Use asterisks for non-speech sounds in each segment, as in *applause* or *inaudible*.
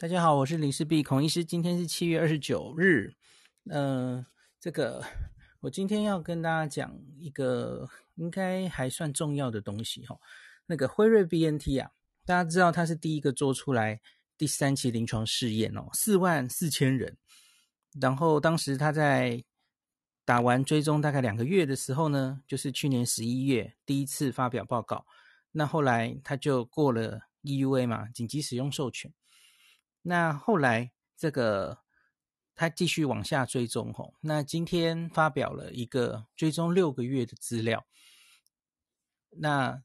大家好，我是林氏璧孔医师。今天是七月二十九日，嗯、呃，这个我今天要跟大家讲一个应该还算重要的东西哈。那个辉瑞 BNT 啊，大家知道它是第一个做出来第三期临床试验哦，四万四千人。然后当时他在打完追踪大概两个月的时候呢，就是去年十一月第一次发表报告。那后来他就过了 EUA 嘛，紧急使用授权。那后来这个他继续往下追踪吼，那今天发表了一个追踪六个月的资料。那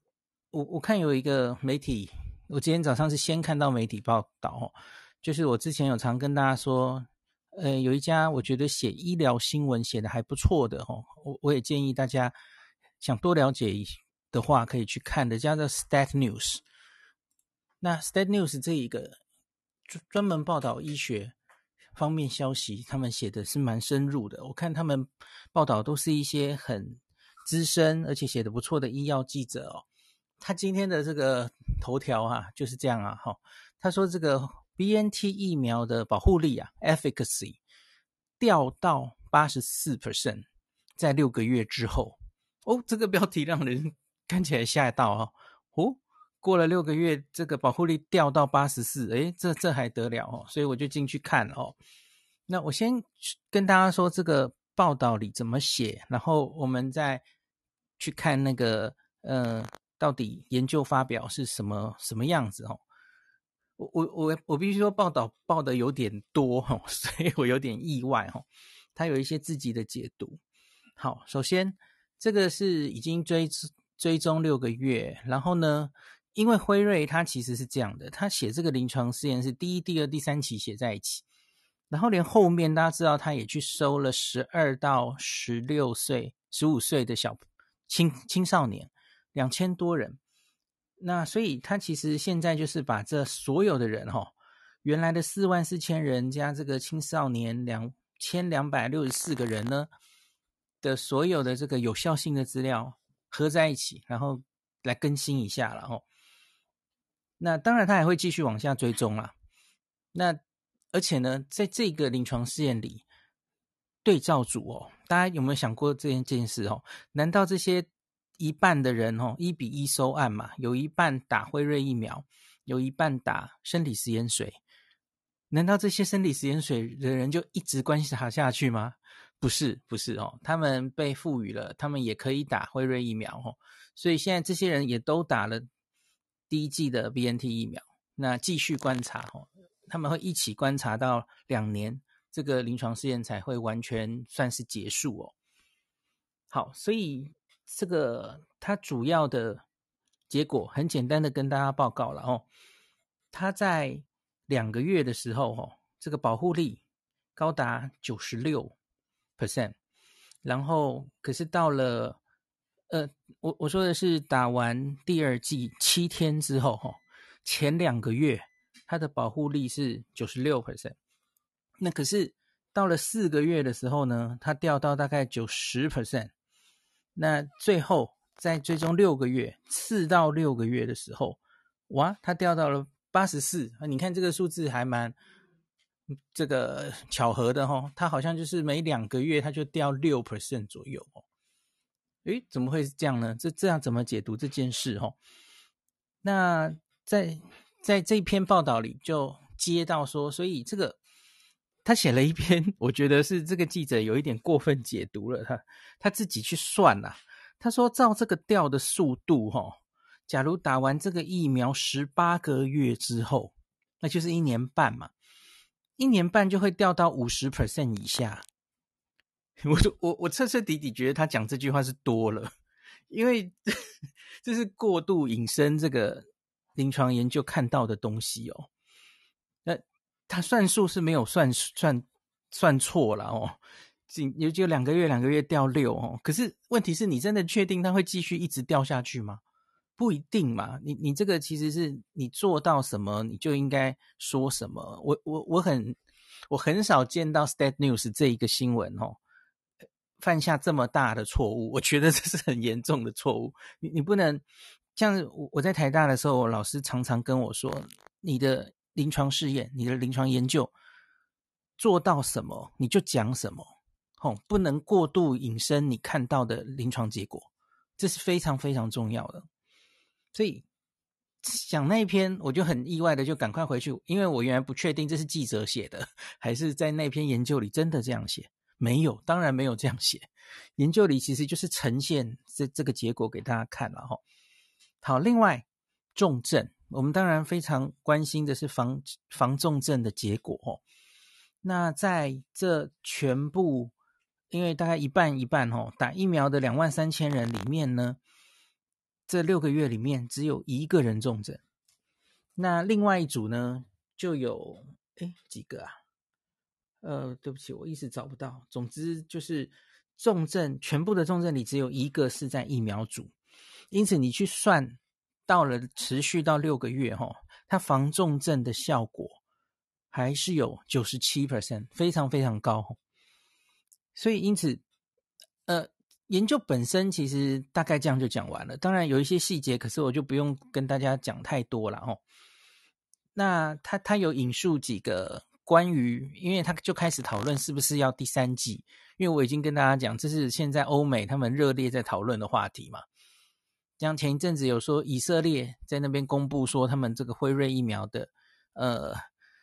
我我看有一个媒体，我今天早上是先看到媒体报道哦，就是我之前有常跟大家说，呃，有一家我觉得写医疗新闻写的还不错的吼，我我也建议大家想多了解的话可以去看的，叫做 Stat News。那 Stat News 这一个。专专门报道医学方面消息，他们写的是蛮深入的。我看他们报道都是一些很资深而且写的不错的医药记者哦。他今天的这个头条啊就是这样啊，哈，他说这个 BNT 疫苗的保护力啊，efficacy 掉到八十四 percent，在六个月之后。哦，这个标题让人 *laughs* 看起来吓到啊，哦。过了六个月，这个保护力掉到八十四，诶，这这还得了哦？所以我就进去看哦。那我先跟大家说这个报道里怎么写，然后我们再去看那个呃，到底研究发表是什么什么样子哦。我我我我必须说报道报的有点多哦，*laughs* 所以我有点意外哦。他有一些自己的解读。好，首先这个是已经追追踪六个月，然后呢，因为辉瑞它其实是这样的，他写这个临床试验是第一、第二、第三期写在一起，然后连后面大家知道他也去收了十二到十六岁、十五岁的小青青少年两千多人，那所以他其实现在就是把这所有的人哈、哦，原来的四万四千人加这个青少年两千两百六十四个人呢的所有的这个有效性的资料合在一起，然后来更新一下了哦。那当然，他还会继续往下追踪啦。那而且呢，在这个临床试验里，对照组哦，大家有没有想过这件这件事哦？难道这些一半的人哦，一比一收案嘛？有一半打辉瑞疫苗，有一半打生理食盐水？难道这些生理食盐水的人就一直观察下去吗？不是，不是哦，他们被赋予了，他们也可以打辉瑞疫苗哦。所以现在这些人也都打了。第一季的 BNT 疫苗，那继续观察哦，他们会一起观察到两年，这个临床试验才会完全算是结束哦。好，所以这个它主要的结果很简单的跟大家报告了哦，它在两个月的时候哦，这个保护力高达九十六 percent，然后可是到了。呃，我我说的是打完第二剂七天之后，哈，前两个月它的保护力是九十六 percent，那可是到了四个月的时候呢，它掉到大概九十 percent，那最后在最终六个月，四到六个月的时候，哇，它掉到了八十四啊！你看这个数字还蛮这个巧合的哈，它好像就是每两个月它就掉六 percent 左右哦。诶，怎么会是这样呢？这这样怎么解读这件事？哦，那在在这篇报道里就接到说，所以这个他写了一篇，我觉得是这个记者有一点过分解读了。他他自己去算呐，他说照这个掉的速度，哈，假如打完这个疫苗十八个月之后，那就是一年半嘛，一年半就会掉到五十 percent 以下。*laughs* 我我我彻彻底底觉得他讲这句话是多了，因为 *laughs* 这是过度引申这个临床研究看到的东西哦。那他算数是没有算算算错了哦，仅也就两个月两个月掉六哦。可是问题是你真的确定它会继续一直掉下去吗？不一定嘛。你你这个其实是你做到什么你就应该说什么。我我我很我很少见到 Stat News 这一个新闻哦。犯下这么大的错误，我觉得这是很严重的错误。你你不能像我我在台大的时候，老师常常跟我说，你的临床试验、你的临床研究做到什么，你就讲什么，吼，不能过度引申你看到的临床结果，这是非常非常重要的。所以讲那一篇，我就很意外的就赶快回去，因为我原来不确定这是记者写的，还是在那篇研究里真的这样写。没有，当然没有这样写。研究里其实就是呈现这这个结果给大家看了哈。好，另外重症，我们当然非常关心的是防防重症的结果哦。那在这全部，因为大概一半一半哦，打疫苗的两万三千人里面呢，这六个月里面只有一个人重症。那另外一组呢，就有诶几个啊？呃，对不起，我一时找不到。总之就是重症，全部的重症里只有一个是在疫苗组，因此你去算到了持续到六个月，哈，它防重症的效果还是有九十七 percent，非常非常高。所以因此，呃，研究本身其实大概这样就讲完了。当然有一些细节，可是我就不用跟大家讲太多了，哈。那他他有引述几个。关于，因为他就开始讨论是不是要第三季，因为我已经跟大家讲，这是现在欧美他们热烈在讨论的话题嘛。像前一阵子有说以色列在那边公布说他们这个辉瑞疫苗的呃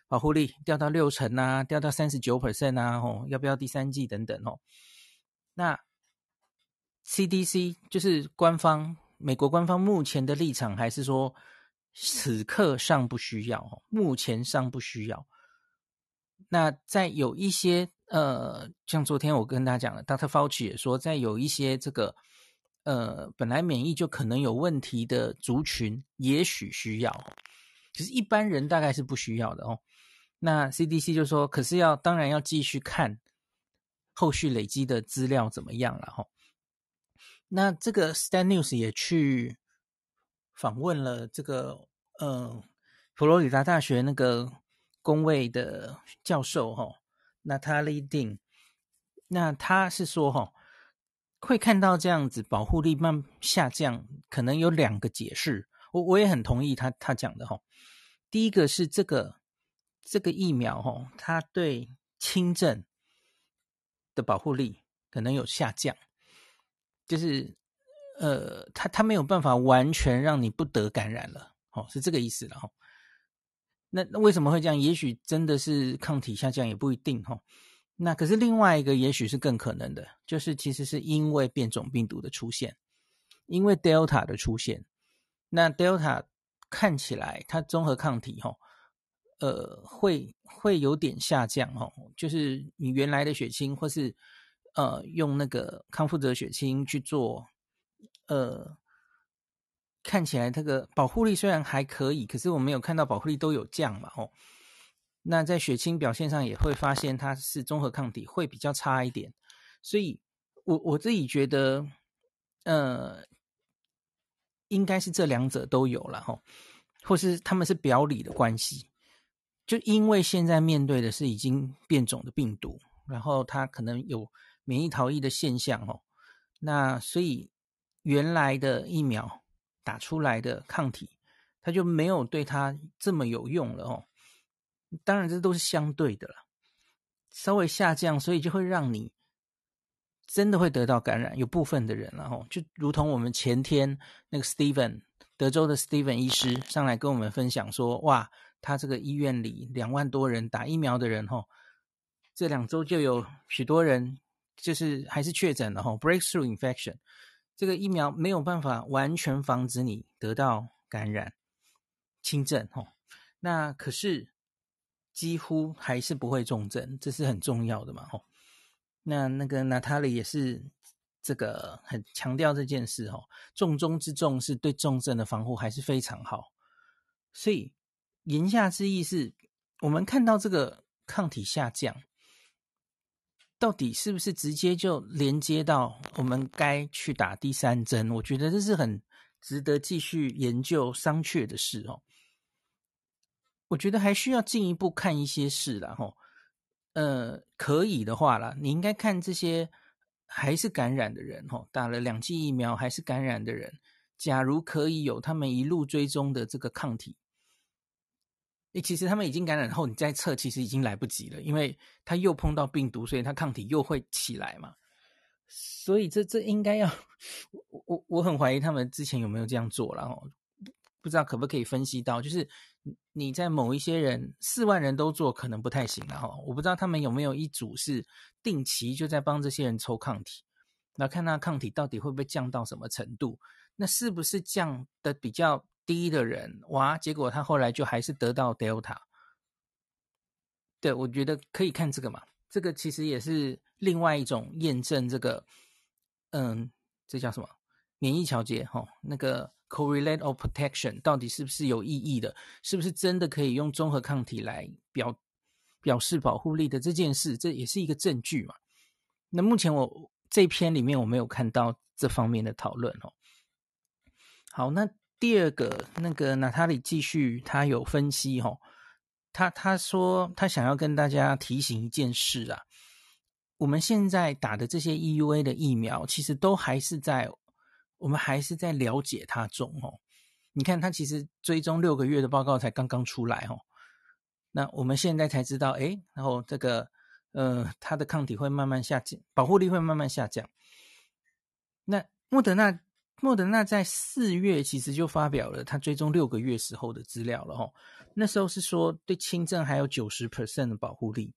保护力掉到六成啊，掉到三十九 percent 啊，吼，要不要第三季等等哦。那 CDC 就是官方美国官方目前的立场还是说此刻尚不需要，目前尚不需要。那在有一些呃，像昨天我跟大家讲了，Dr. Fauci 也说，在有一些这个呃本来免疫就可能有问题的族群，也许需要，可是一般人大概是不需要的哦。那 CDC 就说，可是要当然要继续看后续累积的资料怎么样了哈。那这个 Stan News 也去访问了这个呃佛罗里达大学那个。公卫的教授哈，Natalie Dean，那他是说哈，会看到这样子保护力慢下降，可能有两个解释。我我也很同意他他讲的哈。第一个是这个这个疫苗哈，它对轻症的保护力可能有下降，就是呃，它它没有办法完全让你不得感染了，哦，是这个意思了哈。那那为什么会这样？也许真的是抗体下降，也不一定哈。那可是另外一个，也许是更可能的，就是其实是因为变种病毒的出现，因为 Delta 的出现。那 Delta 看起来它综合抗体哈，呃，会会有点下降哈，就是你原来的血清或是呃用那个康复者血清去做呃。看起来这个保护力虽然还可以，可是我没有看到保护力都有降嘛，哦，那在血清表现上也会发现它是综合抗体会比较差一点，所以我我自己觉得，呃，应该是这两者都有了哈，或是他们是表里的关系，就因为现在面对的是已经变种的病毒，然后它可能有免疫逃逸的现象哦，那所以原来的疫苗。打出来的抗体，它就没有对它这么有用了哦。当然，这都是相对的了，稍微下降，所以就会让你真的会得到感染。有部分的人，然后就如同我们前天那个 Steven 德州的 Steven 医师上来跟我们分享说，哇，他这个医院里两万多人打疫苗的人，哈，这两周就有许多人就是还是确诊了哈，breakthrough infection。这个疫苗没有办法完全防止你得到感染轻症哦，那可是几乎还是不会重症，这是很重要的嘛吼。那那个娜塔莉也是这个很强调这件事哦，重中之重是对重症的防护还是非常好。所以言下之意是我们看到这个抗体下降。到底是不是直接就连接到我们该去打第三针？我觉得这是很值得继续研究商榷的事哦。我觉得还需要进一步看一些事啦吼。呃，可以的话啦，你应该看这些还是感染的人吼，打了两剂疫苗还是感染的人，假如可以有他们一路追踪的这个抗体，诶，其实他们已经感染后，你再测其实已经来不及了，因为他又碰到病毒，所以他抗体又会起来嘛。所以这这应该要，我我我很怀疑他们之前有没有这样做，然后不知道可不可以分析到，就是你在某一些人四万人都做可能不太行，然后我不知道他们有没有一组是定期就在帮这些人抽抗体，那看那抗体到底会不会降到什么程度，那是不是降的比较低的人，哇，结果他后来就还是得到 Delta，对，我觉得可以看这个嘛，这个其实也是。另外一种验证这个，嗯，这叫什么？免疫调节哈，那个 correlate of protection 到底是不是有意义的？是不是真的可以用综合抗体来表表示保护力的这件事？这也是一个证据嘛？那目前我这篇里面我没有看到这方面的讨论哦。好，那第二个那个娜塔莉继续，他有分析哦，他他说他想要跟大家提醒一件事啊。我们现在打的这些 EUA 的疫苗，其实都还是在我们还是在了解它中哦。你看，它其实追踪六个月的报告才刚刚出来哦。那我们现在才知道，哎，然后这个呃，它的抗体会慢慢下降，保护力会慢慢下降。那莫德纳，莫德纳在四月其实就发表了他追踪六个月时候的资料了哦。那时候是说对轻症还有九十 percent 的保护力。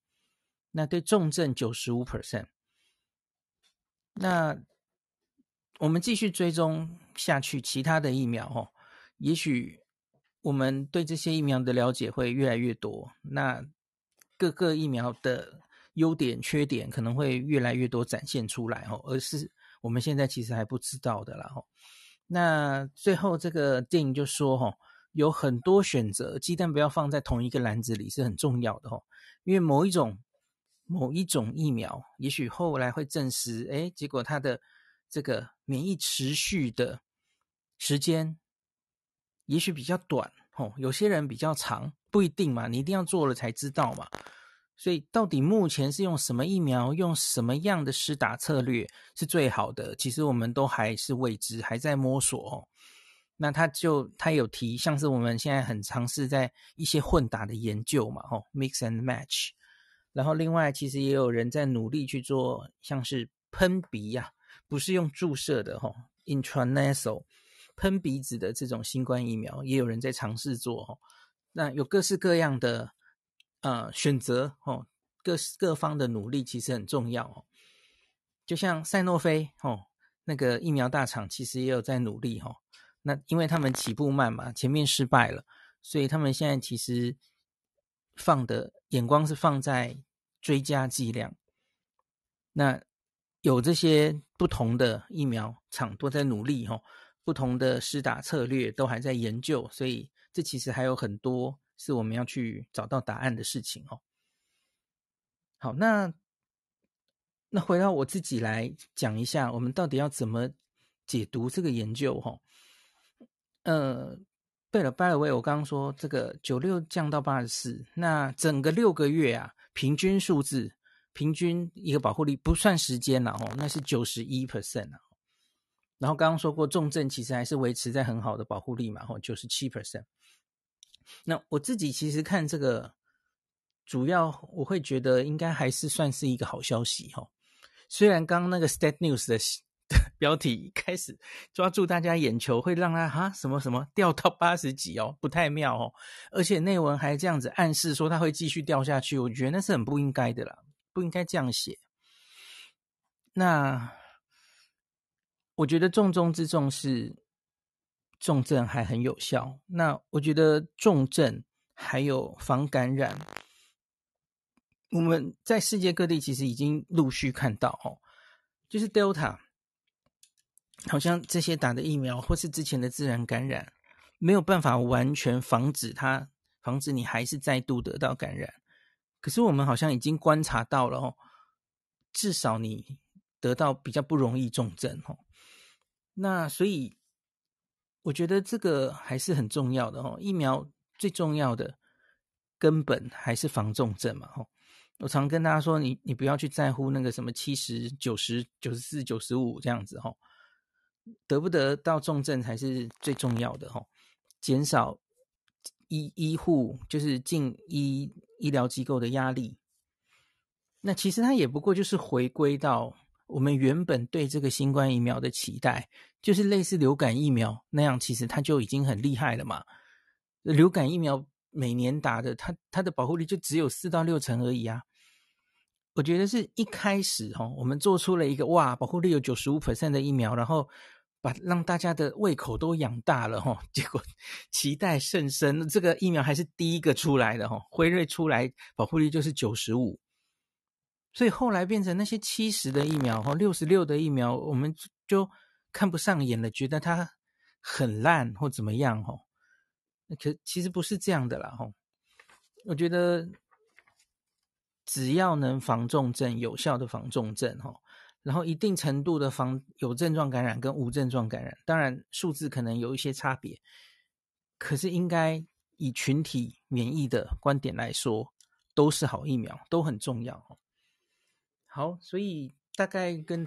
那对重症九十五 percent，那我们继续追踪下去，其他的疫苗哦，也许我们对这些疫苗的了解会越来越多，那各个疫苗的优点、缺点可能会越来越多展现出来哦，而是我们现在其实还不知道的啦哦。那最后这个电影就说哈，有很多选择，鸡蛋不要放在同一个篮子里是很重要的哦，因为某一种。某一种疫苗，也许后来会证实，哎，结果它的这个免疫持续的时间，也许比较短，哦，有些人比较长，不一定嘛，你一定要做了才知道嘛。所以，到底目前是用什么疫苗，用什么样的施打策略是最好的？其实我们都还是未知，还在摸索哦。那他就他有提，像是我们现在很尝试在一些混打的研究嘛，哦，mix and match。然后，另外其实也有人在努力去做，像是喷鼻呀、不是用注射的哈，intranasal 喷鼻子的这种新冠疫苗，也有人在尝试做哈。那有各式各样的呃选择哦，各各方的努力其实很重要哦。就像赛诺菲哦，那个疫苗大厂其实也有在努力哈。那因为他们起步慢嘛，前面失败了，所以他们现在其实放的眼光是放在。追加剂量，那有这些不同的疫苗厂都在努力哈，不同的施打策略都还在研究，所以这其实还有很多是我们要去找到答案的事情哦。好，那那回到我自己来讲一下，我们到底要怎么解读这个研究哈？呃，对了，by the way，我刚刚说这个九六降到八十四，那整个六个月啊。平均数字，平均一个保护力不算时间了哦，那是九十一 percent。然后刚刚说过，重症其实还是维持在很好的保护力嘛，吼，九十七 percent。那我自己其实看这个，主要我会觉得应该还是算是一个好消息哈。虽然刚刚那个 Stat News 的标题开始抓住大家眼球，会让他哈什么什么掉到八十几哦，不太妙哦。而且内文还这样子暗示说他会继续掉下去，我觉得那是很不应该的啦，不应该这样写。那我觉得重中之重是重症还很有效。那我觉得重症还有防感染，我们在世界各地其实已经陆续看到哦，就是 Delta。好像这些打的疫苗或是之前的自然感染，没有办法完全防止它，防止你还是再度得到感染。可是我们好像已经观察到了哦，至少你得到比较不容易重症哦。那所以我觉得这个还是很重要的哦。疫苗最重要的根本还是防重症嘛哦。我常跟大家说，你你不要去在乎那个什么七十九十九十四九十五这样子哦。得不得到重症才是最重要的哈，减少医医护就是进医医疗机构的压力。那其实它也不过就是回归到我们原本对这个新冠疫苗的期待，就是类似流感疫苗那样，其实它就已经很厉害了嘛。流感疫苗每年打的，它它的保护力就只有四到六成而已啊。我觉得是一开始哈，我们做出了一个哇，保护力有九十五 percent 的疫苗，然后把让大家的胃口都养大了哈，结果 *laughs* 期待甚深，这个疫苗还是第一个出来的哈，辉瑞出来保护力就是九十五。所以后来变成那些七十的疫苗，哈，六十六的疫苗，我们就看不上眼了，觉得它很烂或怎么样，哈。可其实不是这样的啦，哈。我觉得只要能防重症，有效的防重症，哈，然后一定程度的防有症状感染跟无症状感染，当然数字可能有一些差别，可是应该以群体免疫的观点来说，都是好疫苗，都很重要。好，所以大概跟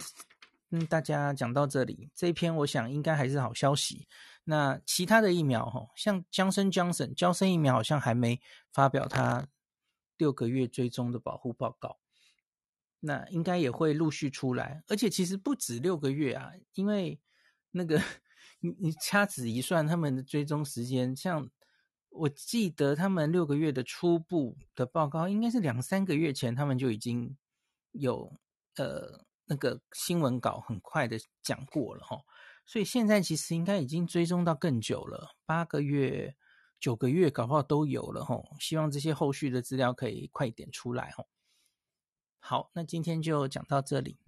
嗯大家讲到这里，这一篇我想应该还是好消息。那其他的疫苗哈，像江生、江生、娇生疫苗好像还没发表它六个月追踪的保护报告，那应该也会陆续出来。而且其实不止六个月啊，因为那个你你掐指一算，他们的追踪时间，像我记得他们六个月的初步的报告，应该是两三个月前他们就已经。有呃那个新闻稿很快的讲过了哈，所以现在其实应该已经追踪到更久了，八个月、九个月搞不好都有了哈。希望这些后续的资料可以快一点出来哈。好，那今天就讲到这里。